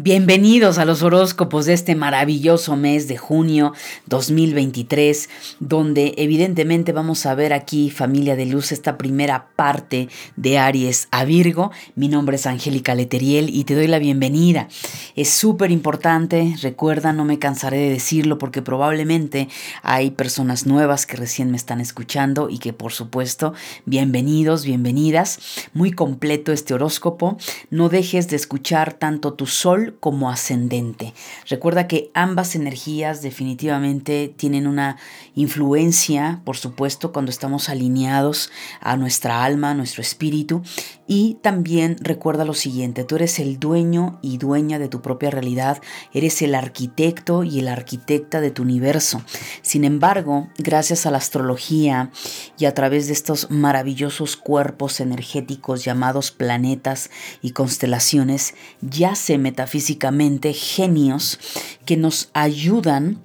Bienvenidos a los horóscopos de este maravilloso mes de junio 2023, donde evidentemente vamos a ver aquí, familia de luz, esta primera parte de Aries a Virgo. Mi nombre es Angélica Leteriel y te doy la bienvenida. Es súper importante, recuerda, no me cansaré de decirlo porque probablemente hay personas nuevas que recién me están escuchando y que por supuesto, bienvenidos, bienvenidas. Muy completo este horóscopo. No dejes de escuchar tanto tu sol como ascendente. Recuerda que ambas energías definitivamente tienen una influencia, por supuesto, cuando estamos alineados a nuestra alma, a nuestro espíritu. Y también recuerda lo siguiente, tú eres el dueño y dueña de tu propia realidad, eres el arquitecto y el arquitecta de tu universo. Sin embargo, gracias a la astrología y a través de estos maravillosos cuerpos energéticos llamados planetas y constelaciones, ya se metafísicamente físicamente genios que nos ayudan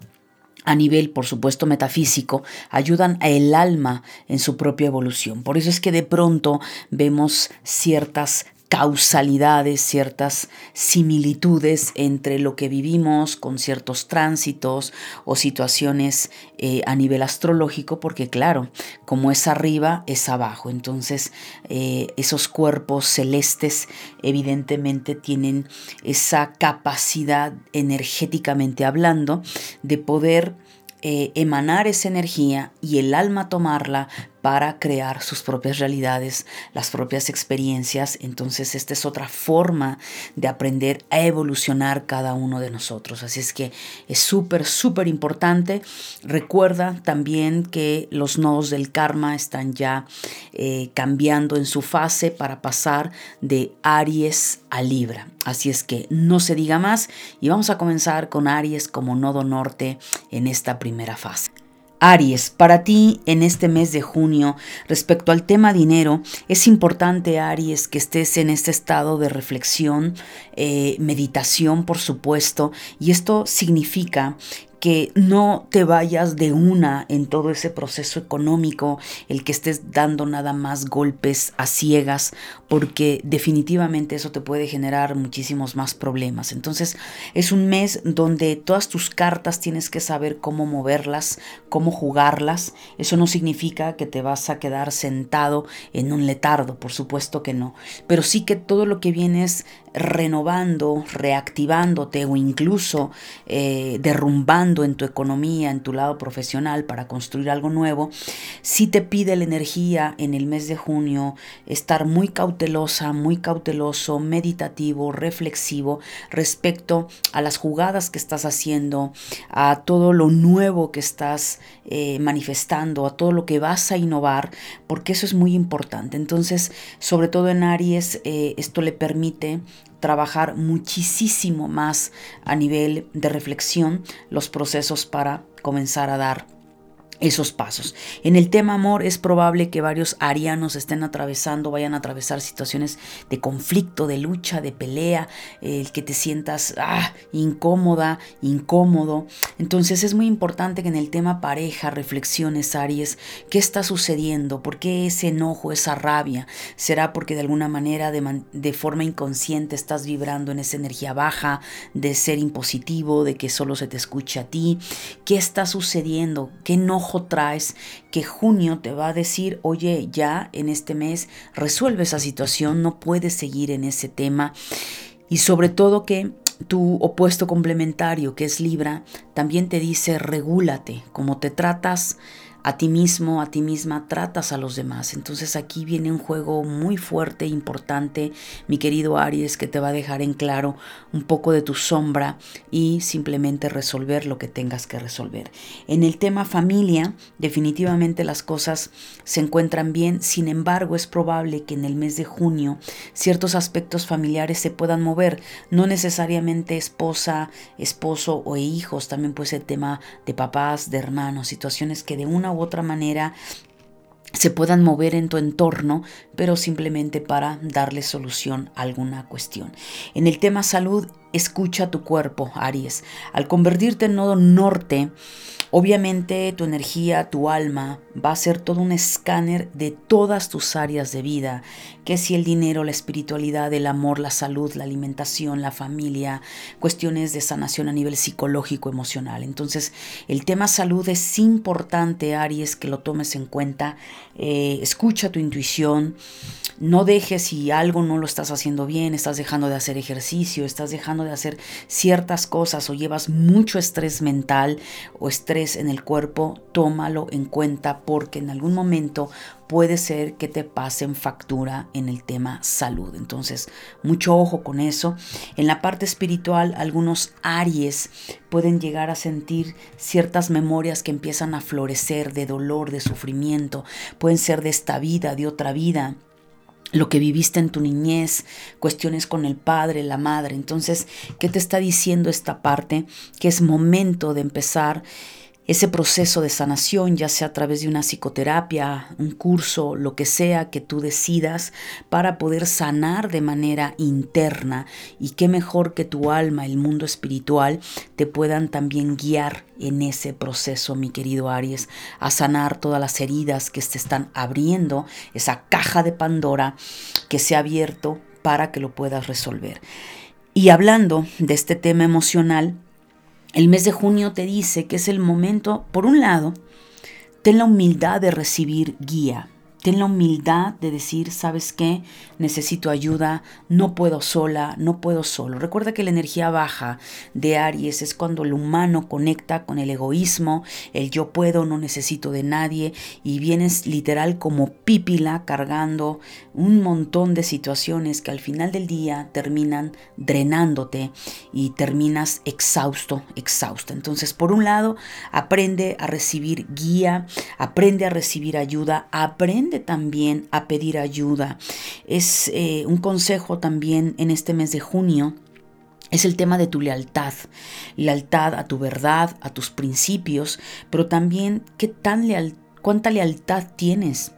a nivel, por supuesto, metafísico, ayudan a el alma en su propia evolución. Por eso es que de pronto vemos ciertas causalidades, ciertas similitudes entre lo que vivimos con ciertos tránsitos o situaciones eh, a nivel astrológico, porque claro, como es arriba, es abajo. Entonces, eh, esos cuerpos celestes evidentemente tienen esa capacidad energéticamente hablando de poder eh, emanar esa energía y el alma tomarla para crear sus propias realidades, las propias experiencias. Entonces esta es otra forma de aprender a evolucionar cada uno de nosotros. Así es que es súper, súper importante. Recuerda también que los nodos del karma están ya eh, cambiando en su fase para pasar de Aries a Libra. Así es que no se diga más y vamos a comenzar con Aries como nodo norte en esta primera fase. Aries, para ti en este mes de junio, respecto al tema dinero, es importante, Aries, que estés en este estado de reflexión, eh, meditación, por supuesto, y esto significa que no te vayas de una en todo ese proceso económico, el que estés dando nada más golpes a ciegas, porque definitivamente eso te puede generar muchísimos más problemas. Entonces es un mes donde todas tus cartas tienes que saber cómo moverlas, cómo jugarlas. Eso no significa que te vas a quedar sentado en un letardo, por supuesto que no, pero sí que todo lo que vienes renovando, reactivándote o incluso eh, derrumbando en tu economía, en tu lado profesional para construir algo nuevo, si te pide la energía en el mes de junio estar muy cautelosa, muy cauteloso, meditativo, reflexivo respecto a las jugadas que estás haciendo, a todo lo nuevo que estás eh, manifestando, a todo lo que vas a innovar, porque eso es muy importante. Entonces, sobre todo en Aries, eh, esto le permite trabajar muchísimo más a nivel de reflexión los procesos para comenzar a dar esos pasos. En el tema amor es probable que varios arianos estén atravesando, vayan a atravesar situaciones de conflicto, de lucha, de pelea, el que te sientas ah, incómoda, incómodo. Entonces es muy importante que en el tema pareja reflexiones, Aries, qué está sucediendo, por qué ese enojo, esa rabia. ¿Será porque de alguna manera, de, de forma inconsciente, estás vibrando en esa energía baja, de ser impositivo, de que solo se te escucha a ti? ¿Qué está sucediendo? ¿Qué enojo? Traes que junio te va a decir, oye, ya en este mes resuelve esa situación, no puedes seguir en ese tema. Y sobre todo que tu opuesto complementario, que es Libra, también te dice, regúlate, como te tratas a ti mismo, a ti misma, tratas a los demás. Entonces aquí viene un juego muy fuerte, importante, mi querido Aries, que te va a dejar en claro un poco de tu sombra y simplemente resolver lo que tengas que resolver. En el tema familia, definitivamente las cosas se encuentran bien, sin embargo es probable que en el mes de junio ciertos aspectos familiares se puedan mover, no necesariamente esposa, esposo o hijos, también puede ser tema de papás, de hermanos, situaciones que de una u otra manera se puedan mover en tu entorno, pero simplemente para darle solución a alguna cuestión. En el tema salud, escucha tu cuerpo, Aries. Al convertirte en nodo norte, obviamente tu energía, tu alma va a ser todo un escáner de todas tus áreas de vida, que si el dinero, la espiritualidad, el amor, la salud, la alimentación, la familia, cuestiones de sanación a nivel psicológico, emocional. Entonces, el tema salud es importante, Aries, que lo tomes en cuenta. Eh, escucha tu intuición. No dejes si algo no lo estás haciendo bien, estás dejando de hacer ejercicio, estás dejando de hacer ciertas cosas o llevas mucho estrés mental o estrés en el cuerpo, tómalo en cuenta porque en algún momento puede ser que te pasen factura en el tema salud. Entonces, mucho ojo con eso. En la parte espiritual, algunos Aries pueden llegar a sentir ciertas memorias que empiezan a florecer de dolor, de sufrimiento. Pueden ser de esta vida, de otra vida lo que viviste en tu niñez, cuestiones con el padre, la madre. Entonces, ¿qué te está diciendo esta parte? Que es momento de empezar ese proceso de sanación, ya sea a través de una psicoterapia, un curso, lo que sea que tú decidas para poder sanar de manera interna y qué mejor que tu alma, el mundo espiritual, te puedan también guiar en ese proceso, mi querido Aries, a sanar todas las heridas que se están abriendo, esa caja de Pandora que se ha abierto para que lo puedas resolver. Y hablando de este tema emocional, el mes de junio te dice que es el momento, por un lado, ten la humildad de recibir guía, Ten la humildad de decir, ¿sabes qué? Necesito ayuda, no puedo sola, no puedo solo. Recuerda que la energía baja de Aries es cuando el humano conecta con el egoísmo, el yo puedo, no necesito de nadie y vienes literal como pípila cargando un montón de situaciones que al final del día terminan drenándote y terminas exhausto, exhausta. Entonces, por un lado, aprende a recibir guía, aprende a recibir ayuda, aprende también a pedir ayuda. Es eh, un consejo también en este mes de junio es el tema de tu lealtad, lealtad a tu verdad, a tus principios, pero también qué tan leal, cuánta lealtad tienes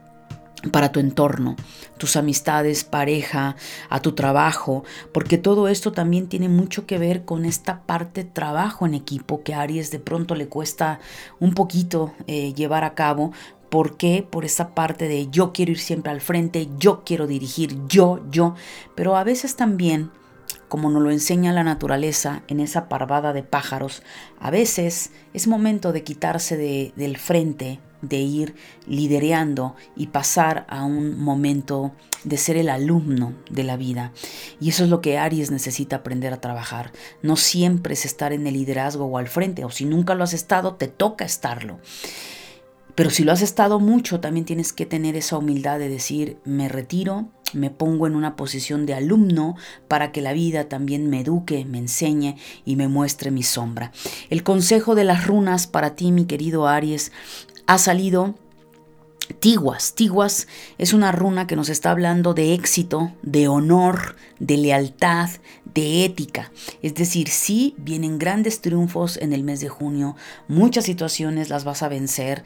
para tu entorno, tus amistades, pareja, a tu trabajo, porque todo esto también tiene mucho que ver con esta parte trabajo en equipo que a Aries de pronto le cuesta un poquito eh, llevar a cabo ¿Por qué? Por esa parte de yo quiero ir siempre al frente, yo quiero dirigir, yo, yo. Pero a veces también, como nos lo enseña la naturaleza en esa parvada de pájaros, a veces es momento de quitarse de, del frente, de ir lidereando y pasar a un momento de ser el alumno de la vida. Y eso es lo que Aries necesita aprender a trabajar. No siempre es estar en el liderazgo o al frente, o si nunca lo has estado, te toca estarlo. Pero si lo has estado mucho, también tienes que tener esa humildad de decir, me retiro, me pongo en una posición de alumno para que la vida también me eduque, me enseñe y me muestre mi sombra. El consejo de las runas para ti, mi querido Aries, ha salido Tiguas. Tiguas es una runa que nos está hablando de éxito, de honor, de lealtad, de ética. Es decir, sí vienen grandes triunfos en el mes de junio, muchas situaciones las vas a vencer,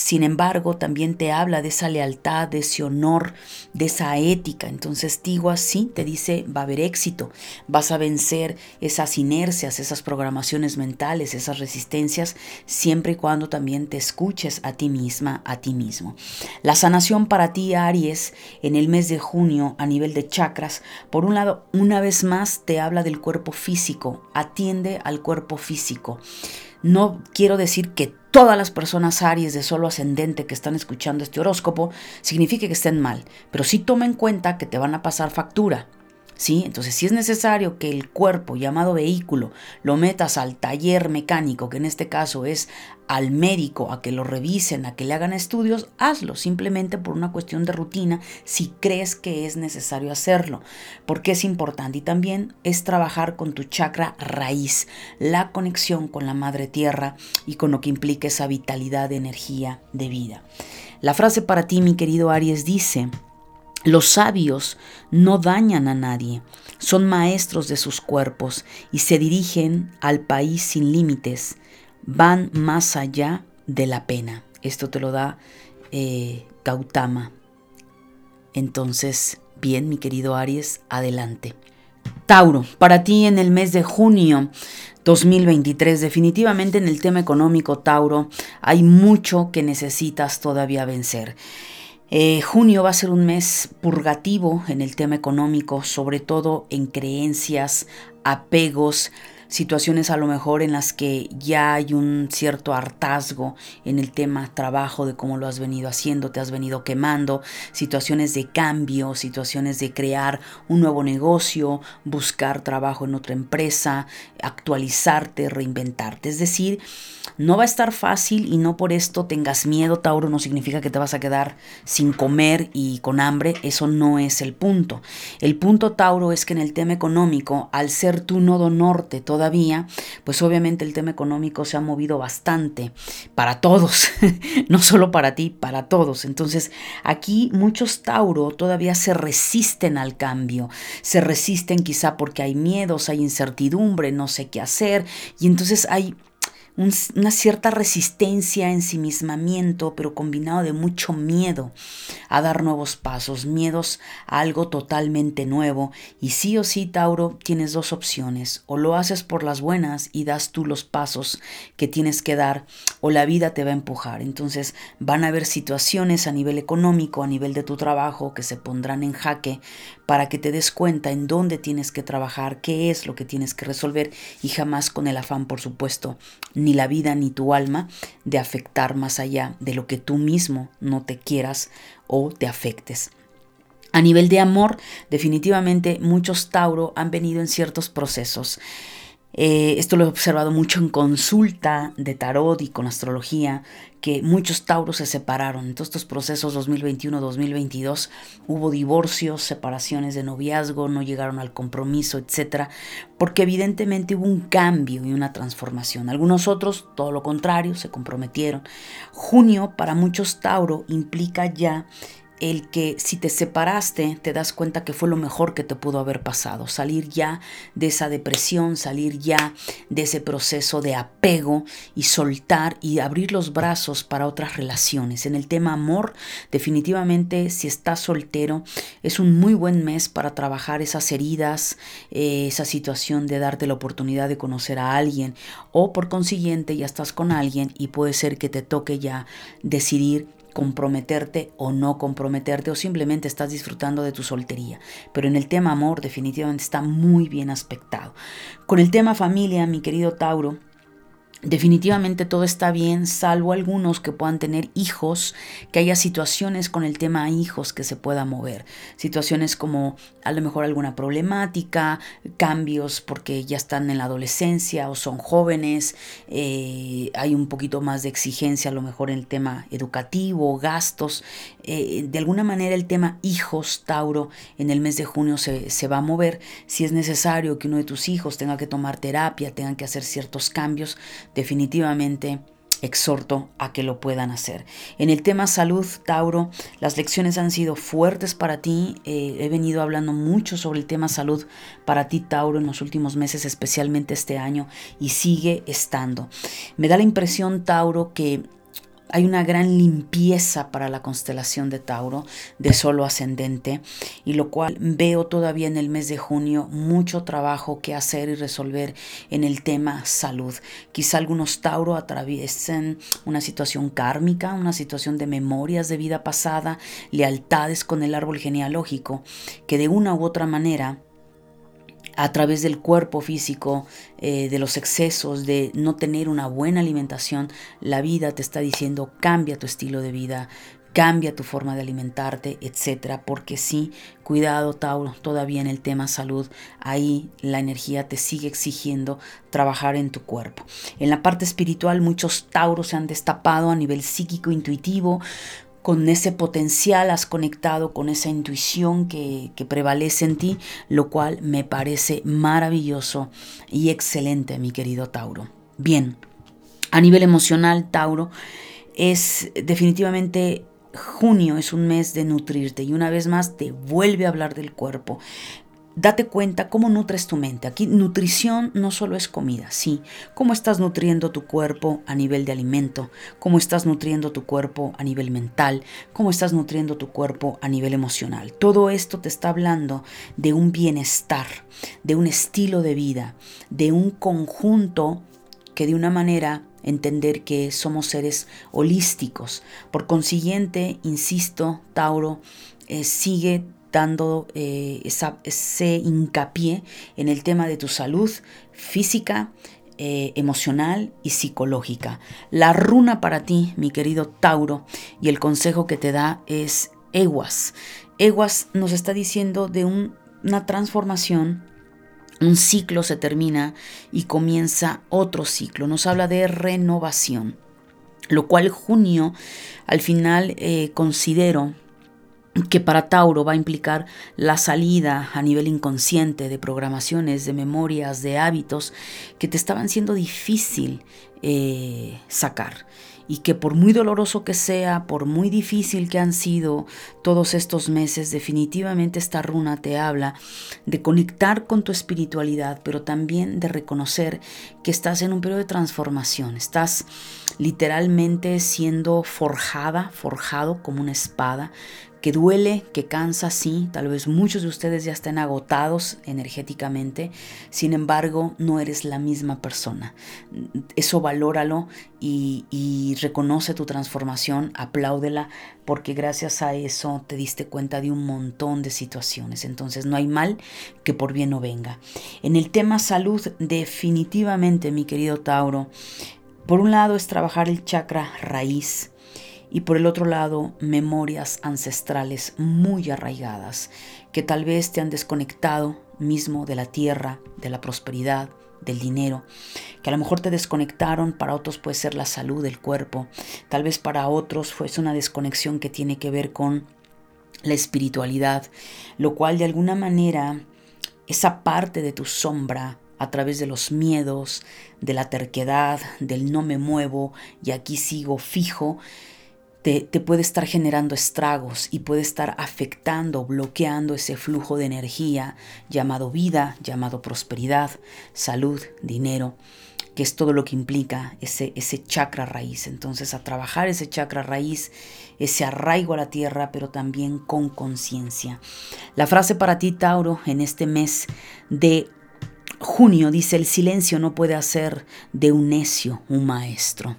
sin embargo, también te habla de esa lealtad, de ese honor, de esa ética. Entonces, Tigua sí te dice, va a haber éxito, vas a vencer esas inercias, esas programaciones mentales, esas resistencias, siempre y cuando también te escuches a ti misma, a ti mismo. La sanación para ti, Aries, en el mes de junio a nivel de chakras, por un lado, una vez más te habla del cuerpo físico, atiende al cuerpo físico. No quiero decir que todas las personas Aries de solo ascendente que están escuchando este horóscopo signifique que estén mal, pero sí toma en cuenta que te van a pasar factura. Entonces, si es necesario que el cuerpo llamado vehículo lo metas al taller mecánico, que en este caso es al médico, a que lo revisen, a que le hagan estudios, hazlo simplemente por una cuestión de rutina si crees que es necesario hacerlo, porque es importante y también es trabajar con tu chakra raíz, la conexión con la madre tierra y con lo que implica esa vitalidad de energía de vida. La frase para ti, mi querido Aries, dice, los sabios no dañan a nadie, son maestros de sus cuerpos y se dirigen al país sin límites, van más allá de la pena. Esto te lo da eh, Gautama. Entonces, bien, mi querido Aries, adelante. Tauro, para ti en el mes de junio 2023, definitivamente en el tema económico, Tauro, hay mucho que necesitas todavía vencer. Eh, junio va a ser un mes purgativo en el tema económico, sobre todo en creencias, apegos, situaciones a lo mejor en las que ya hay un cierto hartazgo en el tema trabajo, de cómo lo has venido haciendo, te has venido quemando, situaciones de cambio, situaciones de crear un nuevo negocio, buscar trabajo en otra empresa, actualizarte, reinventarte. Es decir, no va a estar fácil y no por esto tengas miedo, Tauro, no significa que te vas a quedar sin comer y con hambre, eso no es el punto. El punto, Tauro, es que en el tema económico, al ser tu nodo norte, todo todavía, pues obviamente el tema económico se ha movido bastante para todos, no solo para ti, para todos. Entonces, aquí muchos Tauro todavía se resisten al cambio, se resisten quizá porque hay miedos, hay incertidumbre, no sé qué hacer, y entonces hay una cierta resistencia, ensimismamiento, pero combinado de mucho miedo a dar nuevos pasos, miedos a algo totalmente nuevo. Y sí o sí, Tauro, tienes dos opciones. O lo haces por las buenas y das tú los pasos que tienes que dar, o la vida te va a empujar. Entonces van a haber situaciones a nivel económico, a nivel de tu trabajo, que se pondrán en jaque para que te des cuenta en dónde tienes que trabajar, qué es lo que tienes que resolver y jamás con el afán, por supuesto, ni la vida ni tu alma de afectar más allá de lo que tú mismo no te quieras o te afectes. A nivel de amor, definitivamente muchos Tauro han venido en ciertos procesos eh, esto lo he observado mucho en consulta de tarot y con astrología, que muchos tauros se separaron. En todos estos procesos 2021-2022 hubo divorcios, separaciones de noviazgo, no llegaron al compromiso, etc. Porque evidentemente hubo un cambio y una transformación. Algunos otros, todo lo contrario, se comprometieron. Junio para muchos Tauro implica ya el que si te separaste te das cuenta que fue lo mejor que te pudo haber pasado, salir ya de esa depresión, salir ya de ese proceso de apego y soltar y abrir los brazos para otras relaciones. En el tema amor, definitivamente si estás soltero es un muy buen mes para trabajar esas heridas, eh, esa situación de darte la oportunidad de conocer a alguien o por consiguiente ya estás con alguien y puede ser que te toque ya decidir comprometerte o no comprometerte o simplemente estás disfrutando de tu soltería. Pero en el tema amor definitivamente está muy bien aspectado. Con el tema familia, mi querido Tauro, Definitivamente todo está bien, salvo algunos que puedan tener hijos, que haya situaciones con el tema hijos que se pueda mover. Situaciones como a lo mejor alguna problemática, cambios porque ya están en la adolescencia o son jóvenes, eh, hay un poquito más de exigencia a lo mejor en el tema educativo, gastos. Eh, de alguna manera el tema hijos, Tauro, en el mes de junio se, se va a mover. Si es necesario que uno de tus hijos tenga que tomar terapia, tengan que hacer ciertos cambios, definitivamente exhorto a que lo puedan hacer. En el tema salud, Tauro, las lecciones han sido fuertes para ti. Eh, he venido hablando mucho sobre el tema salud para ti, Tauro, en los últimos meses, especialmente este año, y sigue estando. Me da la impresión, Tauro, que hay una gran limpieza para la constelación de Tauro, de solo ascendente, y lo cual veo todavía en el mes de junio mucho trabajo que hacer y resolver en el tema salud. Quizá algunos Tauro atraviesen una situación kármica, una situación de memorias de vida pasada, lealtades con el árbol genealógico, que de una u otra manera a través del cuerpo físico, eh, de los excesos, de no tener una buena alimentación, la vida te está diciendo cambia tu estilo de vida, cambia tu forma de alimentarte, etcétera, porque sí, cuidado Tauro, todavía en el tema salud, ahí la energía te sigue exigiendo trabajar en tu cuerpo. En la parte espiritual muchos Tauros se han destapado a nivel psíquico intuitivo, con ese potencial has conectado con esa intuición que, prevalece en ti, lo cual me parece maravilloso y excelente, mi querido Tauro. Bien, a nivel emocional, Tauro, es definitivamente junio, es un mes de nutrirte y una vez más te vuelve a hablar del cuerpo date cuenta cómo nutres tu mente. Aquí nutrición no solo es comida, sí. Cómo estás nutriendo tu cuerpo a nivel de alimento, cómo estás nutriendo tu cuerpo a nivel mental, cómo estás nutriendo tu cuerpo a nivel emocional. Todo esto te está hablando de un bienestar, de un estilo de vida, de un conjunto que de una manera entender que somos seres holísticos. Por consiguiente, insisto, Tauro, eh, sigue dando eh, ese hincapié en el tema de tu salud física, eh, emocional y psicológica. La runa para ti, mi querido Tauro, y el consejo que te da es Eguas. Eguas nos está diciendo de una transformación un ciclo se termina y comienza otro ciclo. Nos habla de renovación, lo cual junio al final eh, considero que para Tauro va a implicar la salida a nivel inconsciente de programaciones, de memorias, de hábitos que te estaban siendo difícil eh, sacar. Y que por muy doloroso que sea, por muy difícil que han sido todos estos meses, definitivamente esta runa te habla de conectar con tu espiritualidad, pero también de reconocer que estás en un periodo de transformación, estás literalmente siendo forjada, forjado como una espada, que duele, que cansa, sí, tal vez muchos de ustedes ya estén agotados energéticamente, sin embargo, no eres la misma persona. Eso valóralo y, y reconoce tu transformación, apláudela, porque gracias a eso te diste cuenta de un montón de situaciones. Entonces, no hay mal que por bien no venga. En el tema salud, definitivamente, mi querido Tauro, por un lado es trabajar el chakra raíz, y por el otro lado memorias ancestrales muy arraigadas que tal vez te han desconectado mismo de la tierra, de la prosperidad, del dinero, que a lo mejor te desconectaron, para otros puede ser la salud del cuerpo, tal vez para otros fue una desconexión que tiene que ver con la espiritualidad, lo cual de alguna manera esa parte de tu sombra a través de los miedos, de la terquedad, del no me muevo y aquí sigo fijo, te, puede estar generando estragos y puede estar afectando, bloqueando ese flujo de energía llamado vida, llamado prosperidad, salud, dinero, que es todo lo que implica ese, ese chakra raíz. Entonces a trabajar ese chakra raíz, ese arraigo a la tierra, pero también con conciencia. La frase para ti, Tauro, en este mes de junio dice, el silencio no puede hacer de un necio un maestro.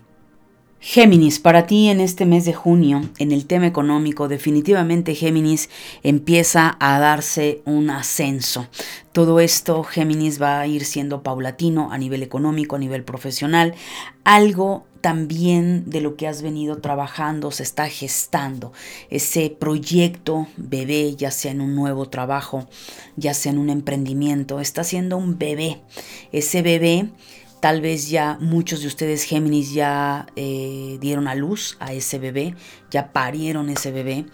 Géminis, para ti en este mes de junio, en el tema económico, definitivamente Géminis empieza a darse un ascenso. Todo esto, Géminis, va a ir siendo paulatino a nivel económico, a nivel profesional. Algo también de lo que has venido trabajando se está gestando. Ese proyecto bebé, ya sea en un nuevo trabajo, ya sea en un emprendimiento, está siendo un bebé. Ese bebé Tal vez ya muchos de ustedes Géminis ya eh, dieron a luz a ese bebé, ya parieron ese bebé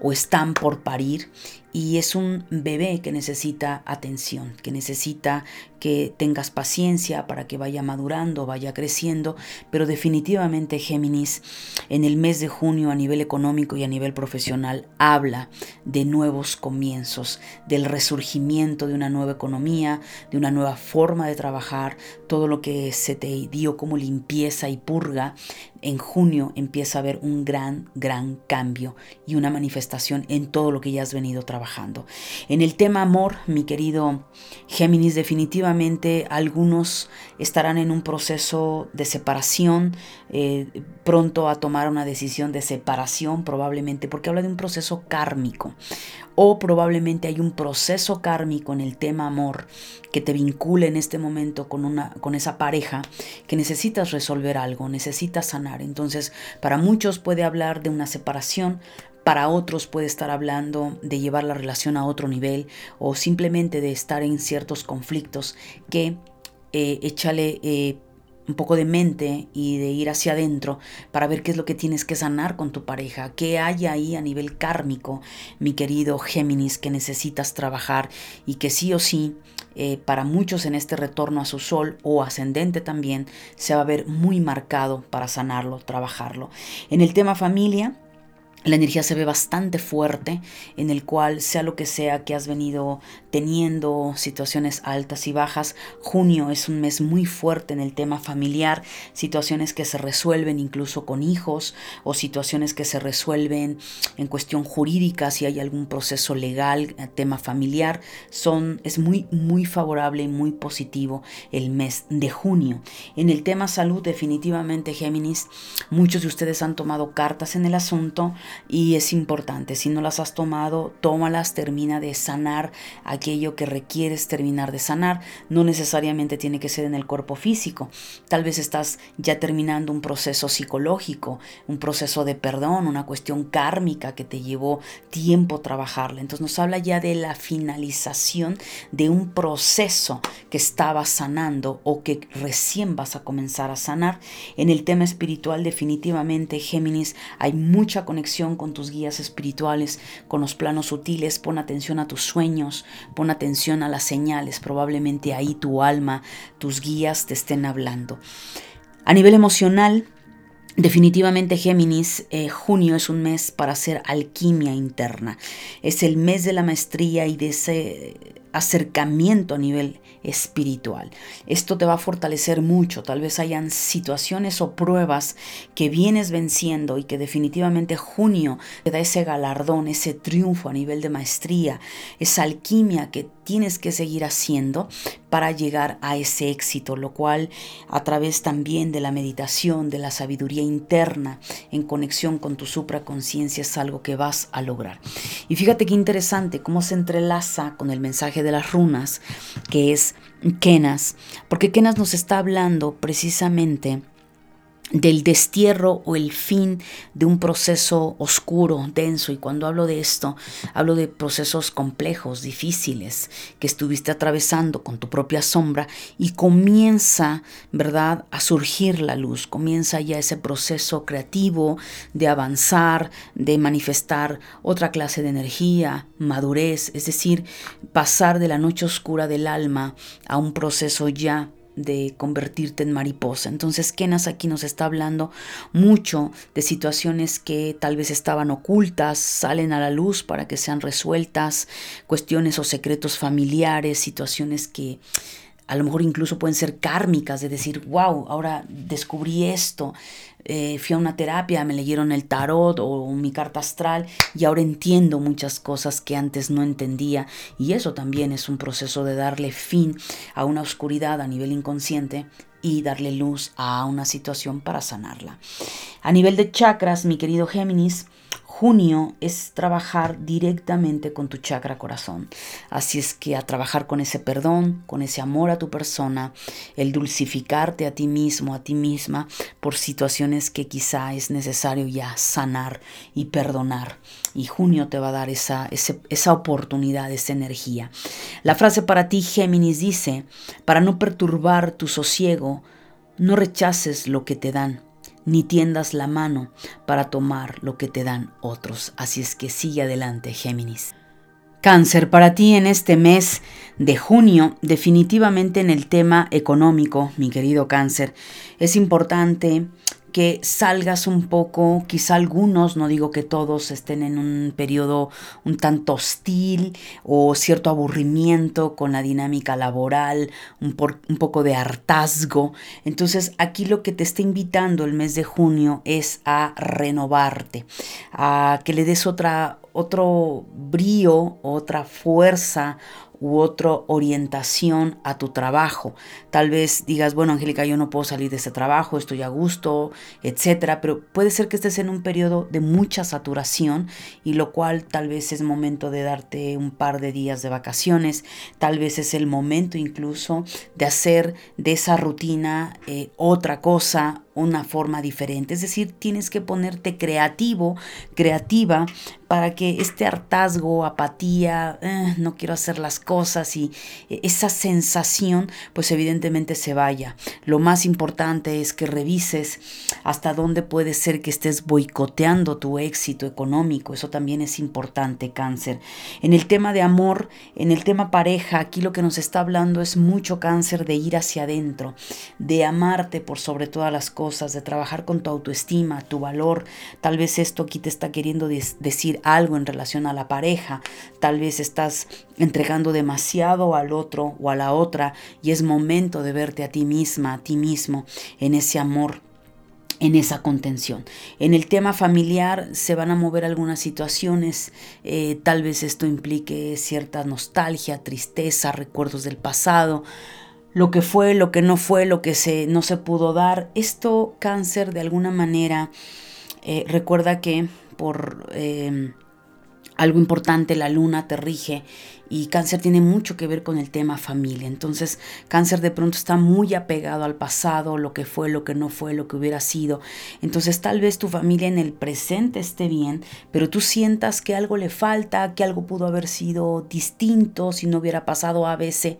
o están por parir y es un bebé que necesita atención, que necesita que tengas paciencia para que vaya madurando, vaya creciendo, pero definitivamente Géminis en el mes de junio a nivel económico y a nivel profesional habla de nuevos comienzos, del resurgimiento de una nueva economía, de una nueva forma de trabajar, todo lo que se te dio como limpieza y purga, en junio empieza a haber un gran, gran cambio y una manifestación en todo lo que ya has venido trabajando. En el tema amor, mi querido Géminis, definitivamente algunos estarán en un proceso de separación, eh, pronto a tomar una decisión de separación probablemente, porque habla de un proceso kármico o probablemente hay un proceso kármico en el tema amor que te vincule en este momento con, una, con esa pareja que necesitas resolver algo, necesitas sanar. Entonces, para muchos puede hablar de una separación, para otros puede estar hablando de llevar la relación a otro nivel o simplemente de estar en ciertos conflictos que eh, échale eh, un poco de mente y de ir hacia adentro para ver qué es lo que tienes que sanar con tu pareja, qué hay ahí a nivel kármico, mi querido Géminis, que necesitas trabajar y que sí o sí, eh, para muchos en este retorno a su sol o ascendente también, se va a ver muy marcado para sanarlo, trabajarlo. En el tema familia, la energía se ve bastante fuerte, en el cual sea lo que sea que has venido teniendo situaciones altas y bajas, junio es un mes muy fuerte en el tema familiar, situaciones que se resuelven incluso con hijos o situaciones que se resuelven en cuestión jurídica, si hay algún proceso legal, eh, tema familiar, son, es muy, muy favorable y muy positivo el mes de junio. En el tema salud, definitivamente Géminis, muchos de ustedes han tomado cartas en el asunto, y es importante, si no las has tomado, tómalas, termina de sanar aquello que requieres terminar de sanar. No necesariamente tiene que ser en el cuerpo físico. Tal vez estás ya terminando un proceso psicológico, un proceso de perdón, una cuestión kármica que te llevó tiempo trabajarla. Entonces nos habla ya de la finalización de un proceso que estaba sanando o que recién vas a comenzar a sanar. En el tema espiritual definitivamente Géminis hay mucha conexión con tus guías espirituales, con los planos sutiles, pon atención a tus sueños, pon atención a las señales, probablemente ahí tu alma, tus guías te estén hablando. A nivel emocional, Definitivamente Géminis, eh, junio es un mes para hacer alquimia interna. Es el mes de la maestría y de ese acercamiento a nivel espiritual. Esto te va a fortalecer mucho. Tal vez hayan situaciones o pruebas que vienes venciendo y que definitivamente junio te da ese galardón, ese triunfo a nivel de maestría, esa alquimia que tienes que seguir haciendo para llegar a ese éxito, lo cual a través también de la meditación, de la sabiduría interna, en conexión con tu supraconciencia, es algo que vas a lograr. Y fíjate qué interesante cómo se entrelaza con el mensaje de las runas, que es Kenas, porque Kenas nos está hablando precisamente del destierro o el fin de un proceso oscuro, denso. Y cuando hablo de esto, hablo de procesos complejos, difíciles, que estuviste atravesando con tu propia sombra y comienza, ¿verdad?, a surgir la luz, comienza ya ese proceso creativo de avanzar, de manifestar otra clase de energía, madurez, es decir, pasar de la noche oscura del alma a un proceso ya de convertirte en mariposa. Entonces Kenas aquí nos está hablando mucho de situaciones que tal vez estaban ocultas, salen a la luz para que sean resueltas, cuestiones o secretos familiares, situaciones que a lo mejor incluso pueden ser kármicas, de decir, wow, ahora descubrí esto, eh, fui a una terapia, me leyeron el tarot o mi carta astral y ahora entiendo muchas cosas que antes no entendía y eso también es un proceso de darle fin a una oscuridad a nivel inconsciente y darle luz a una situación para sanarla. A nivel de chakras, mi querido Géminis, Junio es trabajar directamente con tu chakra corazón. Así es que a trabajar con ese perdón, con ese amor a tu persona, el dulcificarte a ti mismo, a ti misma, por situaciones que quizá es necesario ya sanar y perdonar. Y junio te va a dar esa, esa oportunidad, esa energía. La frase para ti, Géminis, dice, para no perturbar tu sosiego, no rechaces lo que te dan ni tiendas la mano para tomar lo que te dan otros. Así es que sigue adelante, Géminis. Cáncer, para ti en este mes de junio, definitivamente en el tema económico, mi querido cáncer, es importante que salgas un poco, quizá algunos, no digo que todos estén en un periodo un tanto hostil o cierto aburrimiento con la dinámica laboral, un, un, poco de hartazgo. Entonces aquí lo que te está invitando el mes de junio es a renovarte, a que le des otra, otro brío, otra fuerza, u otra orientación a tu trabajo. Tal vez digas, bueno, Angélica, yo no puedo salir de este trabajo, estoy a gusto, etcétera, pero puede ser que estés en un periodo de mucha saturación y lo cual tal vez es momento de darte un par de días de vacaciones, tal vez es el momento incluso de hacer de esa rutina eh, otra cosa, una forma diferente. Es decir, tienes que ponerte creativo, creativa, para que este hartazgo, apatía, eh, no quiero hacer las cosas y esa sensación, pues evidentemente se vaya. Lo más importante es que revises hasta dónde puede ser que estés boicoteando tu éxito económico. Eso también es importante, cáncer. En el tema de amor, en el tema pareja, aquí lo que nos está hablando es mucho cáncer de ir hacia adentro, de amarte por sobre todas las cosas de trabajar con tu autoestima, tu valor. Tal vez esto aquí te está queriendo decir algo en relación a la pareja. Tal vez estás entregando demasiado al otro o a la otra y es momento de verte a ti misma, a ti mismo en ese amor en esa contención. En el tema familiar se van a mover algunas situaciones, eh, tal vez esto implique cierta nostalgia, tristeza, recuerdos del pasado, lo que fue, lo que no fue, lo que se, no se pudo dar. Esto cáncer de alguna manera, eh, recuerda que por... Eh, algo importante, la luna te rige y cáncer tiene mucho que ver con el tema familia. Entonces, cáncer de pronto está muy apegado al pasado, lo que fue, lo que no fue, lo que hubiera sido. Entonces, tal vez tu familia en el presente esté bien, pero tú sientas que algo le falta, que algo pudo haber sido distinto si no hubiera pasado a veces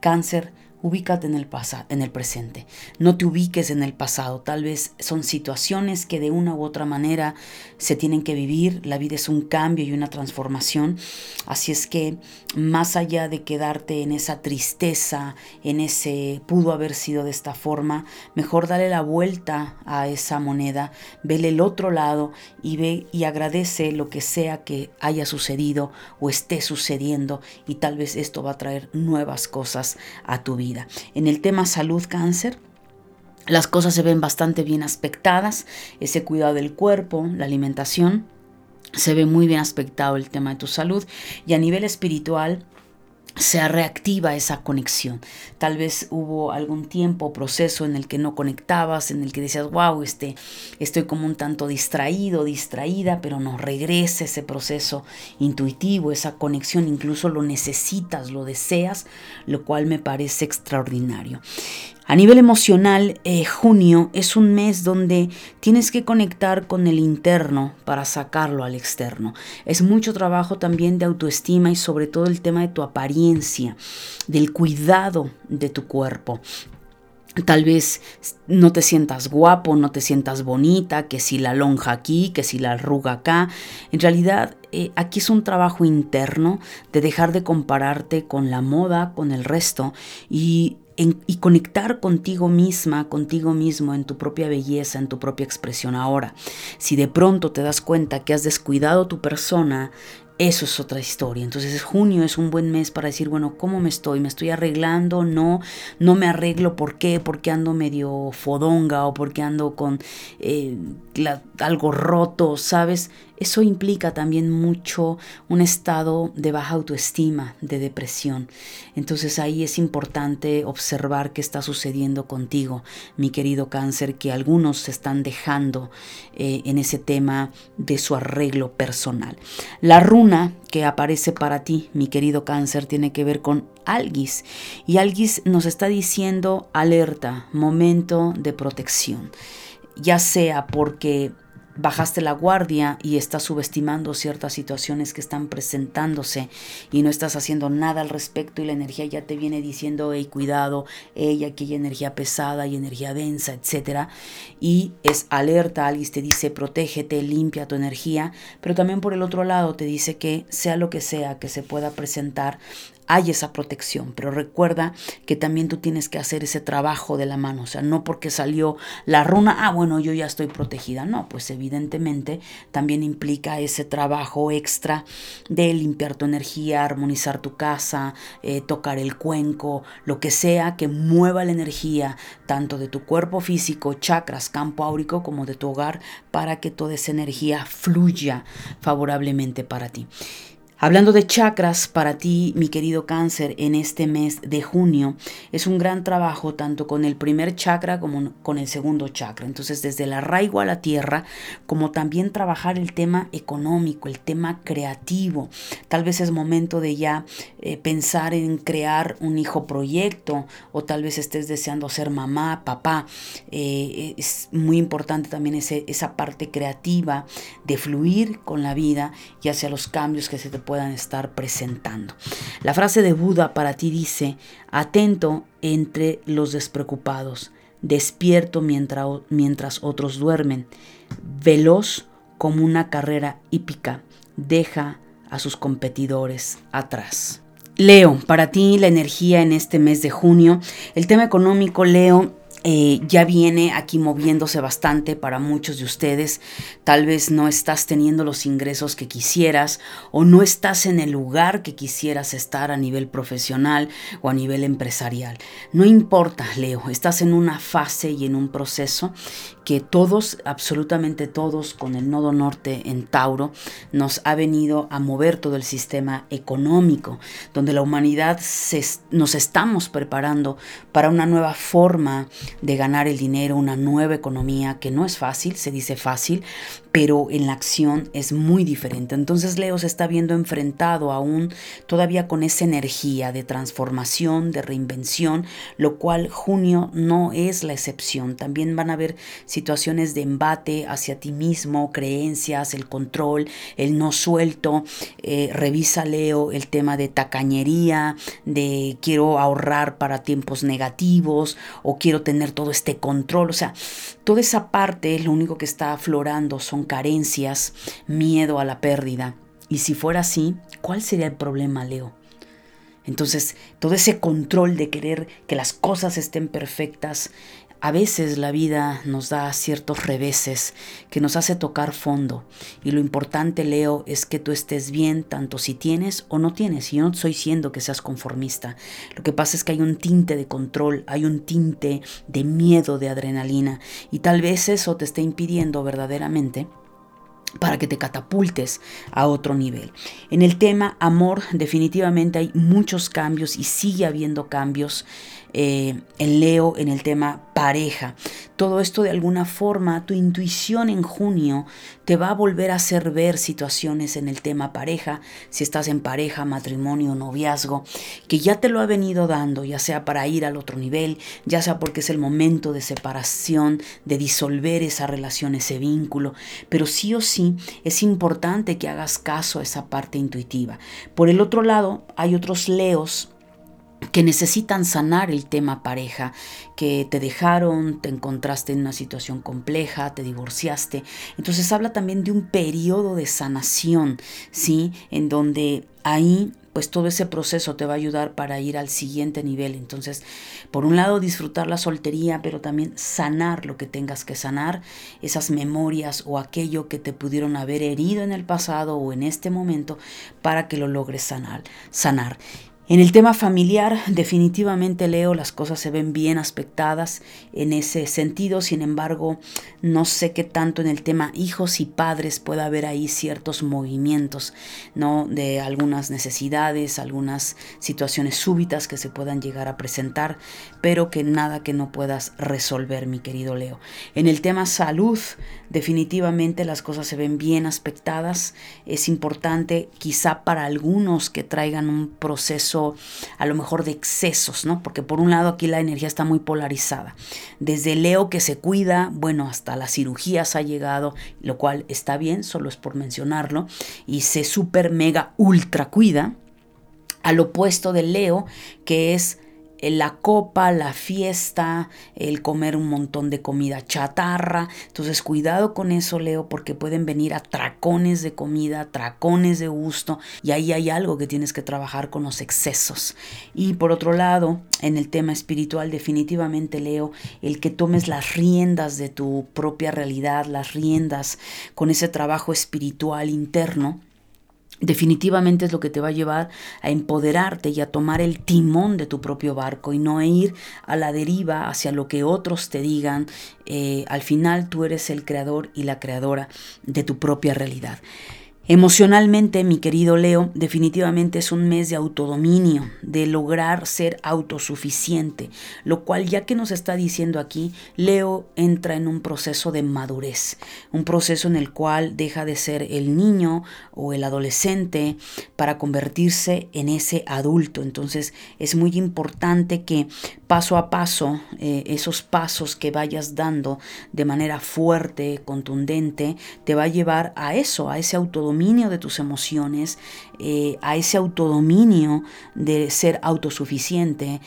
cáncer Ubícate en el en el presente. No te ubiques en el pasado. Tal vez son situaciones que de una u otra manera se tienen que vivir. La vida es un cambio y una transformación. Así es que más allá de quedarte en esa tristeza, en ese pudo haber sido de esta forma, mejor dale la vuelta a esa moneda, vele el otro lado y ve y agradece lo que sea que haya sucedido o esté sucediendo y tal vez esto va a traer nuevas cosas a tu vida. En el tema salud cáncer, las cosas se ven bastante bien aspectadas, ese cuidado del cuerpo, la alimentación, se ve muy bien aspectado el tema de tu salud. Y a nivel espiritual se reactiva esa conexión. Tal vez hubo algún tiempo, proceso en el que no conectabas, en el que decías, wow, este, estoy como un tanto distraído, distraída, pero no regresa ese proceso intuitivo, esa conexión, incluso lo necesitas, lo deseas, lo cual me parece extraordinario. A nivel emocional, eh, junio es un mes donde tienes que conectar con el interno para sacarlo al externo. Es mucho trabajo también de autoestima y sobre todo el tema de tu apariencia, del cuidado de tu cuerpo. Tal vez no te sientas guapo, no te sientas bonita, que si la lonja aquí, que si la arruga acá. En realidad eh, aquí es un trabajo interno de dejar de compararte con la moda, con el resto y y conectar contigo misma, contigo mismo, en tu propia belleza, en tu propia expresión ahora. Si de pronto te das cuenta que has descuidado tu persona, eso es otra historia. Entonces junio es un buen mes para decir, bueno, ¿cómo me estoy? ¿Me estoy arreglando? No, no me arreglo. ¿Por qué? Porque ando medio fodonga o porque ando con eh, algo roto, ¿sabes? Eso implica también mucho un estado de baja autoestima, de depresión. Entonces ahí es importante observar qué está sucediendo contigo, mi querido cáncer, que algunos se están dejando eh, en ese tema de su arreglo personal. La runa que aparece para ti, mi querido cáncer, tiene que ver con Algis. Y Algis nos está diciendo alerta, momento de protección. Ya sea porque bajaste la guardia y estás subestimando ciertas situaciones que están presentándose y no estás haciendo nada al respecto y la energía ya te viene diciendo, hey, cuidado, ella aquí hay energía pesada y energía densa, etc. Y es alerta, alguien te dice, protégete, limpia tu energía, pero también por el otro lado te dice que sea lo que sea que se pueda presentar, hay esa protección, pero recuerda que también tú tienes que hacer ese trabajo de la mano, o sea, no porque salió la runa, ah, bueno, yo ya estoy protegida, no, pues evidentemente también implica ese trabajo extra de limpiar tu energía, armonizar tu casa, eh, tocar el cuenco, lo que sea que mueva la energía tanto de tu cuerpo físico, chakras, campo áurico, como de tu hogar, para que toda esa energía fluya favorablemente para ti. Hablando de chakras, para ti, mi querido cáncer, en este mes de junio, es un gran trabajo tanto con el primer chakra como con el segundo chakra. Entonces, desde el arraigo a la tierra, como también trabajar el tema económico, el tema creativo. Tal vez es momento de ya eh, pensar en crear un hijo proyecto o tal vez estés deseando ser mamá, papá. Eh, es muy importante también esa parte creativa de fluir con la vida y hacia los cambios que se te pueden puedan estar presentando. La frase de Buda para ti dice, atento entre los despreocupados, despierto mientras, mientras otros duermen, veloz como una carrera hípica, deja a sus competidores atrás. Leo, para ti la energía en este mes de junio, el tema económico, Leo, eh, ya viene aquí moviéndose bastante para muchos de ustedes. Tal vez no estás teniendo los ingresos que quisieras o no estás en el lugar que quisieras estar a nivel profesional o a nivel empresarial. No importa, Leo, estás en una fase y en un proceso que todos, absolutamente todos, con el nodo norte en Tauro, nos ha venido a mover todo el sistema económico, donde la humanidad nos estamos preparando para una nueva forma de ganar el dinero, una nueva economía que no es fácil, se dice fácil, pero en la acción es muy diferente. Entonces Leo se está viendo enfrentado aún todavía con esa energía de transformación, de reinvención, lo cual junio no es la excepción. También van a haber situaciones de embate hacia ti mismo, creencias, el control, el no suelto. Eh, revisa Leo el tema de tacañería, de quiero ahorrar para tiempos negativos o quiero tener todo este control. O sea, toda esa parte, lo único que está aflorando son carencias, miedo a la pérdida. Y si fuera así, ¿cuál sería el problema, Leo? Entonces, todo ese control de querer que las cosas estén perfectas, a veces la vida nos da ciertos reveses que nos hace tocar fondo y lo importante, Leo, es que tú estés bien tanto si tienes o no tienes. Y yo no estoy diciendo que seas conformista. Lo que pasa es que hay un tinte de control, hay un tinte de miedo, de adrenalina y tal vez eso te esté impidiendo verdaderamente para que te catapultes a otro nivel. En el tema amor definitivamente hay muchos cambios y sigue habiendo cambios eh, en Leo en el tema pareja. Todo esto de alguna forma, tu intuición en junio te va a volver a hacer ver situaciones en el tema pareja, si estás en pareja, matrimonio, noviazgo, que ya te lo ha venido dando, ya sea para ir al otro nivel, ya sea porque es el momento de separación, de disolver esa relación, ese vínculo, pero sí o sí es importante que hagas caso a esa parte intuitiva. Por el otro lado, hay otros leos que necesitan sanar el tema pareja, que te dejaron, te encontraste en una situación compleja, te divorciaste. Entonces habla también de un periodo de sanación, ¿sí? En donde ahí pues todo ese proceso te va a ayudar para ir al siguiente nivel. Entonces, por un lado, disfrutar la soltería, pero también sanar lo que tengas que sanar, esas memorias o aquello que te pudieron haber herido en el pasado o en este momento, para que lo logres sanar. sanar. En el tema familiar, definitivamente Leo, las cosas se ven bien aspectadas en ese sentido, sin embargo, no sé qué tanto en el tema hijos y padres pueda haber ahí ciertos movimientos, ¿no? De algunas necesidades, algunas situaciones súbitas que se puedan llegar a presentar, pero que nada que no puedas resolver, mi querido Leo. En el tema salud, definitivamente las cosas se ven bien aspectadas, es importante quizá para algunos que traigan un proceso a lo mejor de excesos, ¿no? Porque por un lado aquí la energía está muy polarizada. Desde Leo que se cuida, bueno, hasta las cirugías ha llegado, lo cual está bien, solo es por mencionarlo, y se super mega ultra cuida. Al opuesto de Leo, que es la copa, la fiesta, el comer un montón de comida chatarra. Entonces cuidado con eso, Leo, porque pueden venir a tracones de comida, tracones de gusto, y ahí hay algo que tienes que trabajar con los excesos. Y por otro lado, en el tema espiritual, definitivamente, Leo, el que tomes las riendas de tu propia realidad, las riendas con ese trabajo espiritual interno, definitivamente es lo que te va a llevar a empoderarte y a tomar el timón de tu propio barco y no ir a la deriva hacia lo que otros te digan. Eh, al final tú eres el creador y la creadora de tu propia realidad. Emocionalmente, mi querido Leo, definitivamente es un mes de autodominio, de lograr ser autosuficiente, lo cual ya que nos está diciendo aquí, Leo entra en un proceso de madurez, un proceso en el cual deja de ser el niño o el adolescente para convertirse en ese adulto. Entonces es muy importante que paso a paso, eh, esos pasos que vayas dando de manera fuerte, contundente, te va a llevar a eso, a ese autodominio de tus emociones, eh, a ese autodominio de ser autosuficiente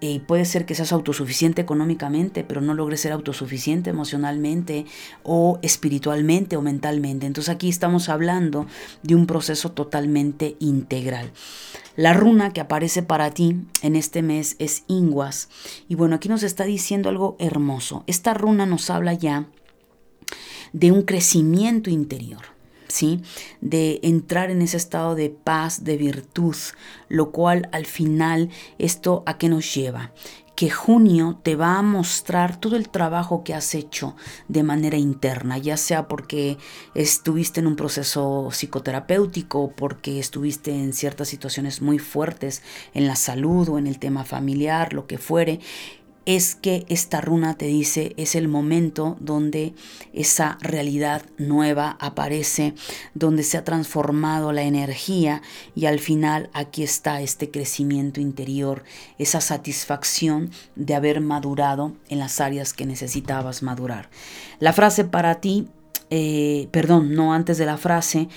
y puede ser que seas autosuficiente económicamente, pero no logres ser autosuficiente emocionalmente o espiritualmente o mentalmente. Entonces aquí estamos hablando de un proceso totalmente integral. La runa que aparece para ti en este mes es Inguas. Y bueno, aquí nos está diciendo algo hermoso. Esta runa nos habla ya de un crecimiento interior. ¿Sí? De entrar en ese estado de paz, de virtud, lo cual al final esto a qué nos lleva? que junio te va a mostrar todo el trabajo que has hecho de manera interna, ya sea porque estuviste en un proceso psicoterapéutico, porque estuviste en ciertas situaciones muy fuertes en la salud o en el tema familiar, lo que fuere, es que esta runa te dice es el momento donde esa realidad nueva aparece, donde se ha transformado la energía y al final aquí está este crecimiento interior, esa satisfacción de haber madurado en las áreas que necesitabas madurar. La frase para ti eh, perdón, no antes de la frase,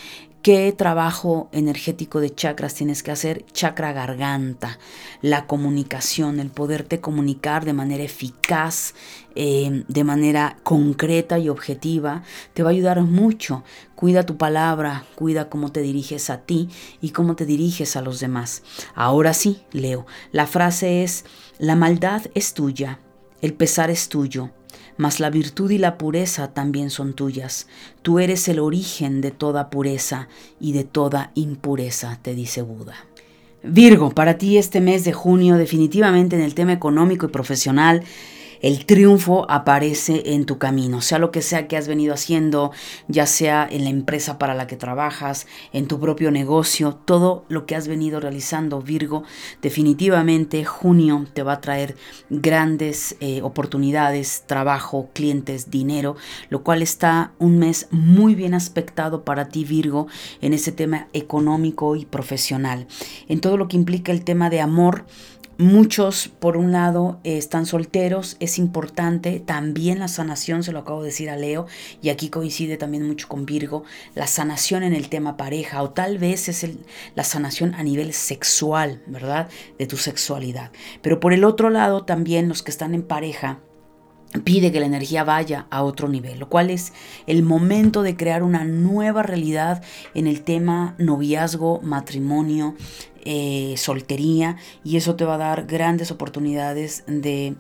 ¿Qué trabajo energético de chakras tienes que hacer? Chakra garganta, la comunicación, el poderte comunicar de manera eficaz, eh, de manera concreta y objetiva, te va a ayudar mucho. Cuida tu palabra, cuida cómo te diriges a ti y cómo te diriges a los demás. Ahora sí, Leo, la frase es, la maldad es tuya, el pesar es tuyo, mas la virtud y la pureza también son tuyas. Tú eres el origen de toda pureza y de toda impureza, te dice Buda. Virgo, para ti este mes de junio definitivamente en el tema económico y profesional el triunfo aparece en tu camino, sea lo que sea que has venido haciendo, ya sea en la empresa para la que trabajas, en tu propio negocio, todo lo que has venido realizando, Virgo, definitivamente junio te va a traer grandes eh, oportunidades, trabajo, clientes, dinero, lo cual está un mes muy bien aspectado para ti, Virgo, en ese tema económico y profesional. En todo lo que implica el tema de amor, Muchos, por un lado, están solteros, es importante, también la sanación, se lo acabo de decir a Leo, y aquí coincide también mucho con Virgo, la sanación en el tema pareja, o tal vez es la sanación a nivel sexual, ¿verdad? De tu sexualidad. Pero por el otro lado, también los que están en pareja, pide que la energía vaya a otro nivel, lo cual es el momento de crear una nueva realidad en el tema noviazgo, matrimonio, eh, soltería y eso te va a dar grandes oportunidades de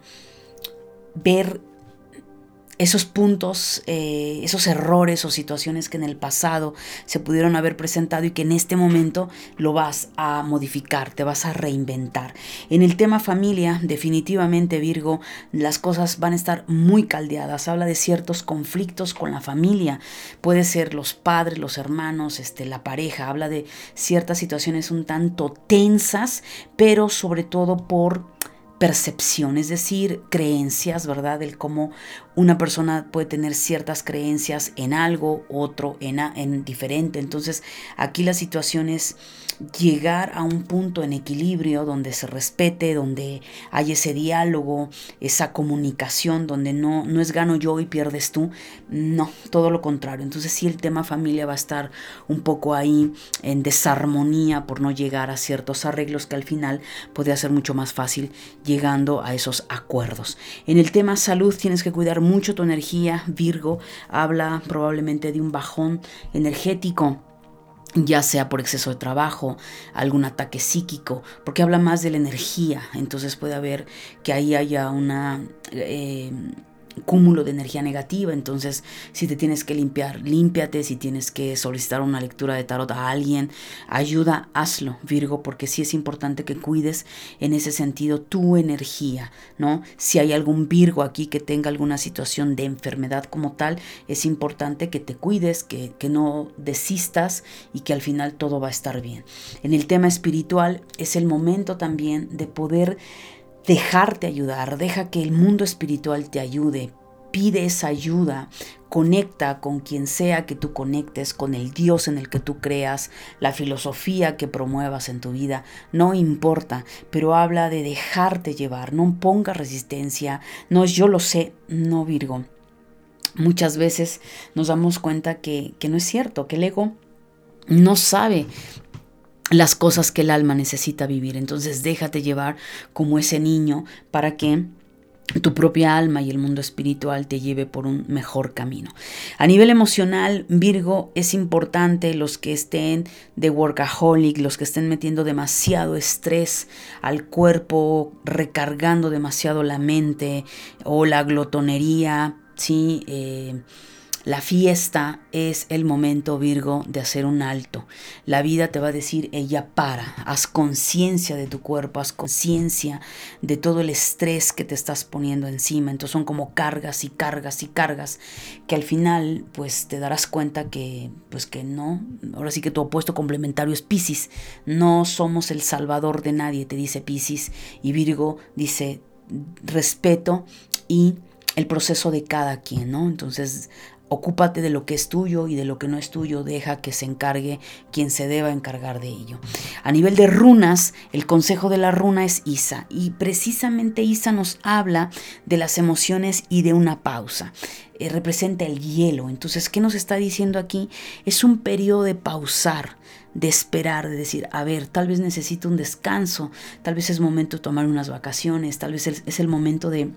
ver esos puntos, eh, esos errores o situaciones que en el pasado se pudieron haber presentado y que en este momento lo vas a modificar, te vas a reinventar. En el tema familia, definitivamente Virgo, las cosas van a estar muy caldeadas. Habla de ciertos conflictos con la familia. Puede ser los padres, los hermanos, este, la pareja. Habla de ciertas situaciones un tanto tensas, pero sobre todo por percepción, es decir, creencias, ¿verdad? El cómo una persona puede tener ciertas creencias en algo, otro en, en diferente. Entonces, aquí la situación es llegar a un punto en equilibrio donde se respete, donde hay ese diálogo, esa comunicación, donde no, no es gano yo y pierdes tú. No, todo lo contrario. Entonces, sí, el tema familia va a estar un poco ahí en desarmonía por no llegar a ciertos arreglos que al final podría ser mucho más fácil llegando a esos acuerdos. En el tema salud tienes que cuidar mucho tu energía. Virgo habla probablemente de un bajón energético ya sea por exceso de trabajo, algún ataque psíquico, porque habla más de la energía, entonces puede haber que ahí haya una... Eh, cúmulo de energía negativa, entonces si te tienes que limpiar, límpiate, si tienes que solicitar una lectura de tarot a alguien, ayuda, hazlo, Virgo, porque sí es importante que cuides en ese sentido tu energía, ¿no? Si hay algún Virgo aquí que tenga alguna situación de enfermedad como tal, es importante que te cuides, que, que no desistas y que al final todo va a estar bien. En el tema espiritual es el momento también de poder dejarte ayudar, deja que el mundo espiritual te ayude, pide esa ayuda, conecta con quien sea que tú conectes, con el Dios en el que tú creas, la filosofía que promuevas en tu vida, no importa, pero habla de dejarte llevar, no ponga resistencia, no yo lo sé, no Virgo. Muchas veces nos damos cuenta que, que no es cierto, que el ego no sabe las cosas que el alma necesita vivir. Entonces déjate llevar como ese niño para que tu propia alma y el mundo espiritual te lleve por un mejor camino. A nivel emocional, Virgo, es importante los que estén de workaholic, los que estén metiendo demasiado estrés al cuerpo, recargando demasiado la mente o la glotonería, ¿sí? Eh, la fiesta es el momento, Virgo, de hacer un alto. La vida te va a decir, ella para, haz conciencia de tu cuerpo, haz conciencia de todo el estrés que te estás poniendo encima. Entonces son como cargas y cargas y cargas que al final pues te darás cuenta que pues que no, ahora sí que tu opuesto complementario es Pisces. No somos el salvador de nadie, te dice Pisces. Y Virgo dice respeto y el proceso de cada quien, ¿no? Entonces Ocúpate de lo que es tuyo y de lo que no es tuyo, deja que se encargue quien se deba encargar de ello. A nivel de runas, el consejo de la runa es Isa y precisamente Isa nos habla de las emociones y de una pausa. Eh, representa el hielo. Entonces, ¿qué nos está diciendo aquí? Es un periodo de pausar, de esperar, de decir, a ver, tal vez necesito un descanso, tal vez es momento de tomar unas vacaciones, tal vez es el momento de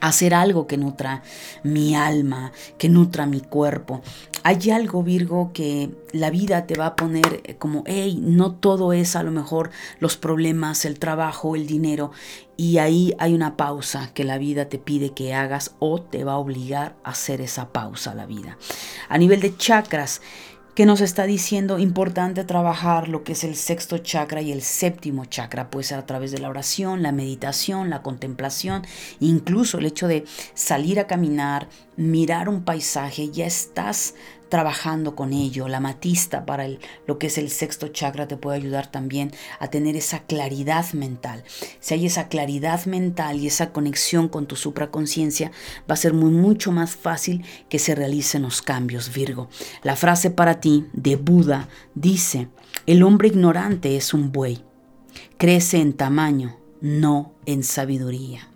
hacer algo que nutra mi alma, que nutra mi cuerpo. Hay algo, Virgo, que la vida te va a poner como, hey, no todo es a lo mejor los problemas, el trabajo, el dinero. Y ahí hay una pausa que la vida te pide que hagas o te va a obligar a hacer esa pausa la vida. A nivel de chakras, que nos está diciendo importante trabajar lo que es el sexto chakra y el séptimo chakra, puede ser a través de la oración, la meditación, la contemplación, incluso el hecho de salir a caminar, mirar un paisaje, ya estás trabajando con ello. La matista para el, lo que es el sexto chakra te puede ayudar también a tener esa claridad mental. Si hay esa claridad mental y esa conexión con tu supraconciencia, va a ser muy, mucho más fácil que se realicen los cambios, Virgo. La frase para ti de Buda dice, el hombre ignorante es un buey, crece en tamaño, no en sabiduría.